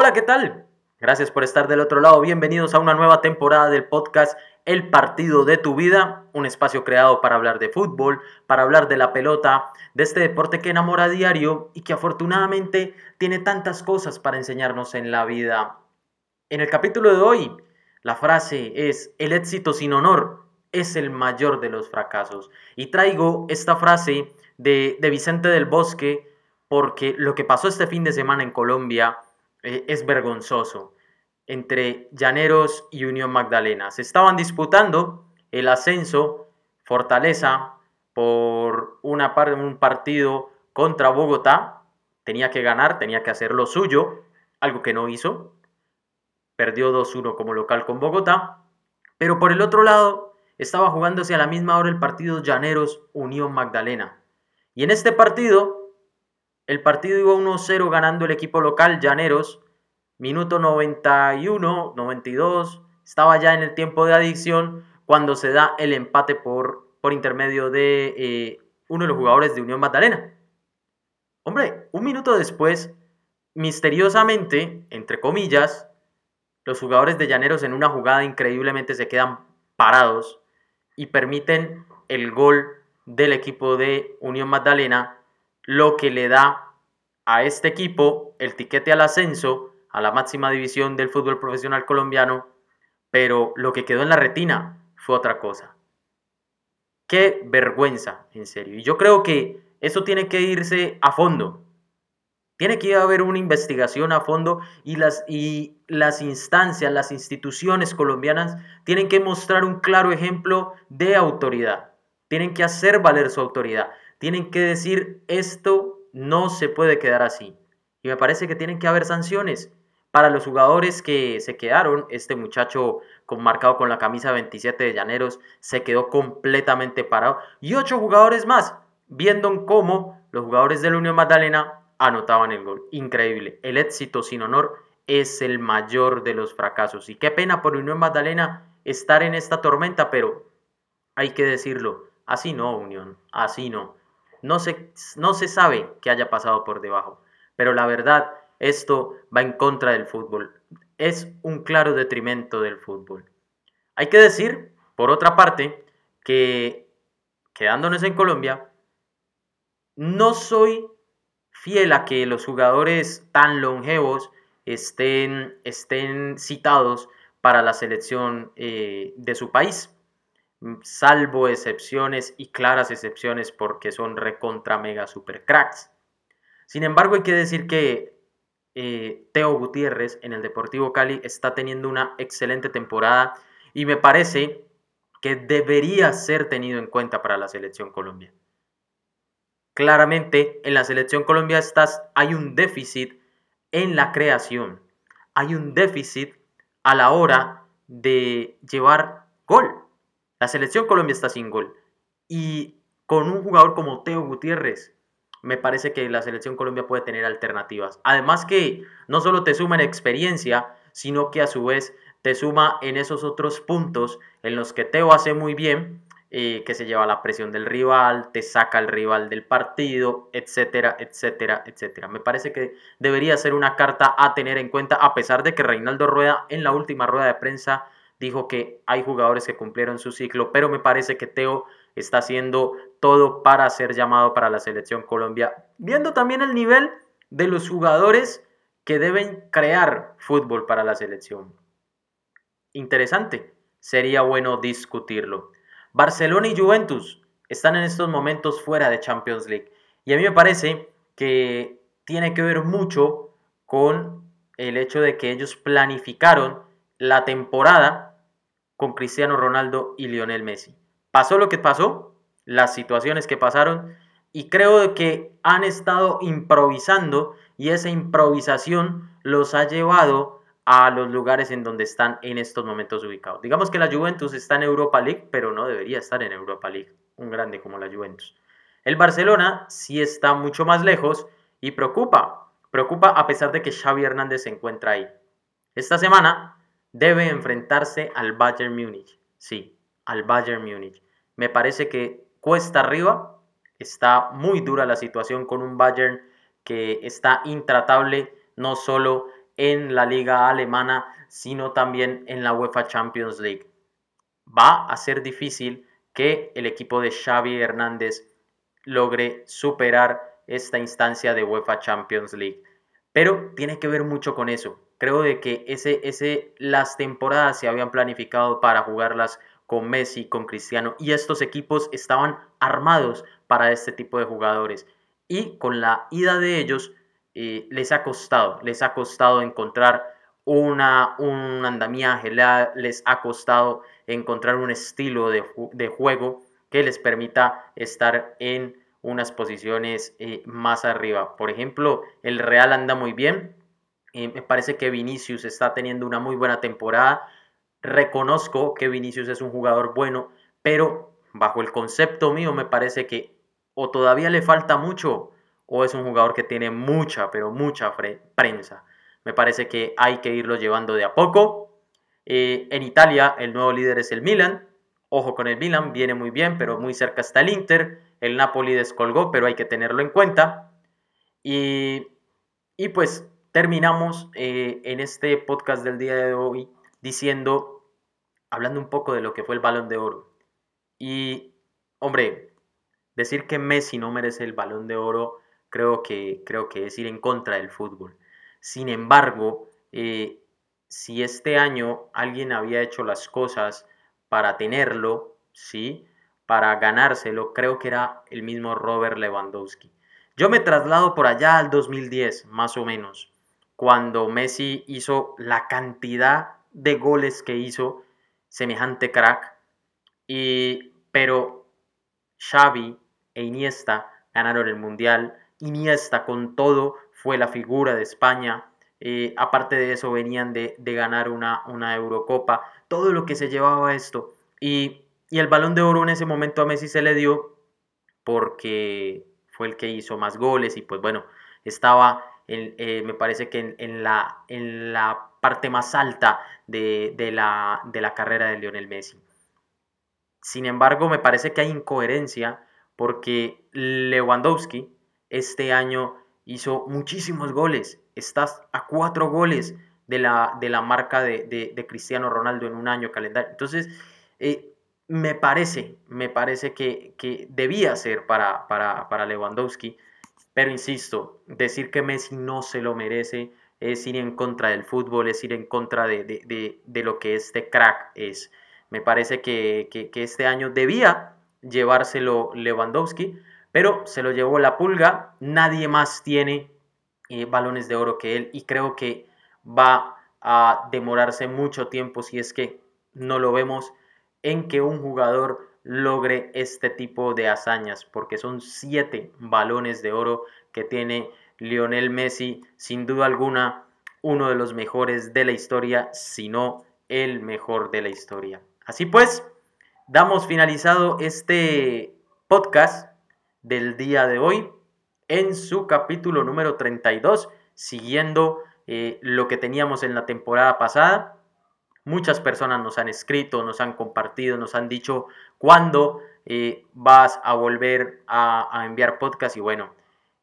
Hola, ¿qué tal? Gracias por estar del otro lado. Bienvenidos a una nueva temporada del podcast El partido de tu vida, un espacio creado para hablar de fútbol, para hablar de la pelota, de este deporte que enamora a diario y que afortunadamente tiene tantas cosas para enseñarnos en la vida. En el capítulo de hoy, la frase es, el éxito sin honor es el mayor de los fracasos. Y traigo esta frase de, de Vicente del Bosque porque lo que pasó este fin de semana en Colombia eh, es vergonzoso entre Llaneros y Unión Magdalena. Se estaban disputando el ascenso Fortaleza por una un partido contra Bogotá. Tenía que ganar, tenía que hacer lo suyo, algo que no hizo. Perdió 2-1 como local con Bogotá. Pero por el otro lado, estaba jugándose a la misma hora el partido Llaneros Unión Magdalena. Y en este partido el partido iba 1-0 ganando el equipo local, Llaneros. Minuto 91, 92. Estaba ya en el tiempo de adicción cuando se da el empate por, por intermedio de eh, uno de los jugadores de Unión Magdalena. Hombre, un minuto después, misteriosamente, entre comillas, los jugadores de Llaneros en una jugada increíblemente se quedan parados y permiten el gol del equipo de Unión Magdalena lo que le da a este equipo el tiquete al ascenso a la máxima división del fútbol profesional colombiano, pero lo que quedó en la retina fue otra cosa. Qué vergüenza, en serio. Y yo creo que eso tiene que irse a fondo. Tiene que haber una investigación a fondo y las, y las instancias, las instituciones colombianas tienen que mostrar un claro ejemplo de autoridad. Tienen que hacer valer su autoridad tienen que decir esto no se puede quedar así. Y me parece que tienen que haber sanciones para los jugadores que se quedaron. Este muchacho con, marcado con la camisa 27 de Llaneros se quedó completamente parado. Y ocho jugadores más, viendo cómo los jugadores de la Unión Magdalena anotaban el gol. Increíble. El éxito sin honor es el mayor de los fracasos. Y qué pena por Unión Magdalena estar en esta tormenta, pero hay que decirlo. Así no, Unión. Así no. No se, no se sabe qué haya pasado por debajo, pero la verdad, esto va en contra del fútbol. Es un claro detrimento del fútbol. Hay que decir, por otra parte, que quedándonos en Colombia, no soy fiel a que los jugadores tan longevos estén, estén citados para la selección eh, de su país. Mm, salvo excepciones y claras excepciones porque son recontra mega super cracks. Sin embargo, hay que decir que eh, Teo Gutiérrez en el Deportivo Cali está teniendo una excelente temporada y me parece que debería ser tenido en cuenta para la selección Colombia. Claramente, en la selección Colombia estás, hay un déficit en la creación, hay un déficit a la hora de llevar gol. La selección Colombia está sin gol. Y con un jugador como Teo Gutiérrez, me parece que la selección Colombia puede tener alternativas. Además que no solo te suma en experiencia, sino que a su vez te suma en esos otros puntos en los que Teo hace muy bien, eh, que se lleva la presión del rival, te saca el rival del partido, etcétera, etcétera, etcétera. Me parece que debería ser una carta a tener en cuenta, a pesar de que Reinaldo Rueda en la última rueda de prensa dijo que hay jugadores que cumplieron su ciclo, pero me parece que Teo está haciendo todo para ser llamado para la selección Colombia, viendo también el nivel de los jugadores que deben crear fútbol para la selección. Interesante, sería bueno discutirlo. Barcelona y Juventus están en estos momentos fuera de Champions League y a mí me parece que tiene que ver mucho con el hecho de que ellos planificaron la temporada con Cristiano Ronaldo y Lionel Messi. Pasó lo que pasó, las situaciones que pasaron, y creo que han estado improvisando y esa improvisación los ha llevado a los lugares en donde están en estos momentos ubicados. Digamos que la Juventus está en Europa League, pero no debería estar en Europa League, un grande como la Juventus. El Barcelona sí está mucho más lejos y preocupa, preocupa a pesar de que Xavi Hernández se encuentra ahí. Esta semana debe enfrentarse al Bayern Múnich. Sí, al Bayern Múnich. Me parece que cuesta arriba, está muy dura la situación con un Bayern que está intratable no solo en la liga alemana, sino también en la UEFA Champions League. Va a ser difícil que el equipo de Xavi Hernández logre superar esta instancia de UEFA Champions League. Pero tiene que ver mucho con eso. Creo de que ese, ese, las temporadas se habían planificado para jugarlas con Messi, con Cristiano, y estos equipos estaban armados para este tipo de jugadores. Y con la ida de ellos, eh, les ha costado, les ha costado encontrar una, un andamiaje, les ha costado encontrar un estilo de, de juego que les permita estar en unas posiciones eh, más arriba. Por ejemplo, el Real anda muy bien. Eh, me parece que Vinicius está teniendo una muy buena temporada. Reconozco que Vinicius es un jugador bueno, pero bajo el concepto mío me parece que o todavía le falta mucho o es un jugador que tiene mucha, pero mucha prensa. Me parece que hay que irlo llevando de a poco. Eh, en Italia el nuevo líder es el Milan. Ojo con el Milan, viene muy bien, pero muy cerca está el Inter. El Napoli descolgó, pero hay que tenerlo en cuenta. Y, pues terminamos eh, en este podcast del día de hoy diciendo, hablando un poco de lo que fue el balón de oro. Y, hombre, decir que Messi no merece el balón de oro creo que, creo que es ir en contra del fútbol. Sin embargo, eh, si este año alguien había hecho las cosas para tenerlo, ¿sí? para ganárselo, creo que era el mismo Robert Lewandowski. Yo me traslado por allá al 2010, más o menos, cuando Messi hizo la cantidad de goles que hizo, semejante crack, y, pero Xavi e Iniesta ganaron el Mundial, Iniesta con todo fue la figura de España, eh, aparte de eso venían de, de ganar una, una Eurocopa, todo lo que se llevaba esto, y y el balón de oro en ese momento a Messi se le dio porque fue el que hizo más goles y pues bueno, estaba, eh, me parece que en, la, en la parte más alta de, la, de la carrera de Lionel Messi. Sin embargo, me parece que hay incoherencia porque Lewandowski este año hizo muchísimos goles. Estás a cuatro goles de la, de la marca de, de, Cristiano Ronaldo en un año calendario. Entonces, eh, me parece, me parece que, debía ser para, para, Lewandowski, pero insisto, decir que Messi no se lo merece es ir en contra del fútbol, es ir en contra de, lo que este crack es. Me parece que, este año debía llevárselo Lewandowski, pero se lo llevó la pulga, nadie más tiene eh, balones de oro que él y creo que va a demorarse mucho tiempo si es que no lo vemos en que un jugador logre este tipo de hazañas, porque son siete balones de oro que tiene Lionel Messi, sin duda alguna uno de los mejores de la historia, si no el mejor de la historia. Así pues, damos finalizado este podcast del día de hoy en su capítulo número 32, siguiendo eh, lo que teníamos en la temporada pasada. Muchas personas nos han escrito, nos han compartido, nos han dicho cuándo eh, vas a volver a, enviar podcast. Y bueno,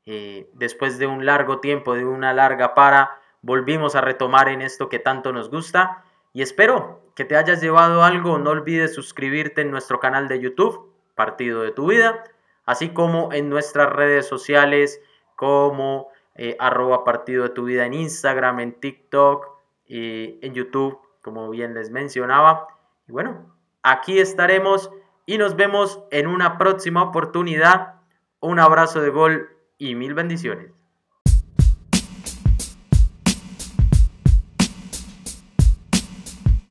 eh, después de un largo tiempo, de una larga para, volvimos a retomar en esto que tanto nos gusta. Y espero que te hayas llevado algo. No olvides suscribirte en nuestro canal de YouTube, Partido de tu Vida, así como en nuestras redes sociales como eh, Partido de tu Vida en Instagram, en TikTok, y en YouTube como bien les mencionaba. Y bueno, aquí estaremos y nos vemos en una próxima oportunidad. Un abrazo de gol y mil bendiciones.